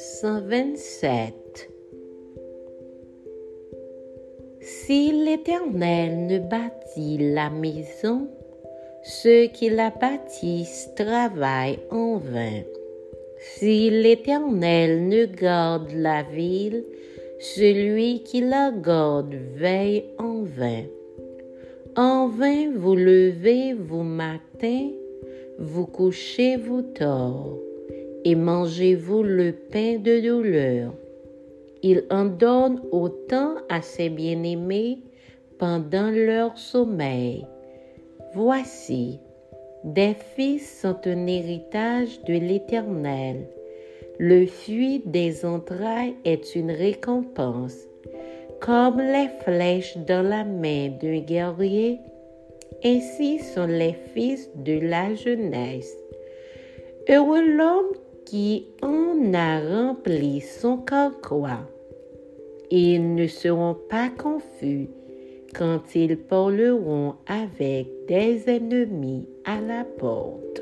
127 Si l'Éternel ne bâtit la maison, ceux qui la bâtissent travaillent en vain. Si l'Éternel ne garde la ville, celui qui la garde veille en vain. En vain vous levez vous matin, vous couchez-vous tard, et mangez-vous le pain de douleur. Il en donne autant à ses bien-aimés pendant leur sommeil. Voici, des fils sont un héritage de l'Éternel. Le fruit des entrailles est une récompense. Comme les flèches dans la main d'un guerrier, ainsi sont les fils de la jeunesse. Heureux l'homme qui en a rempli son carquois. Ils ne seront pas confus quand ils parleront avec des ennemis à la porte.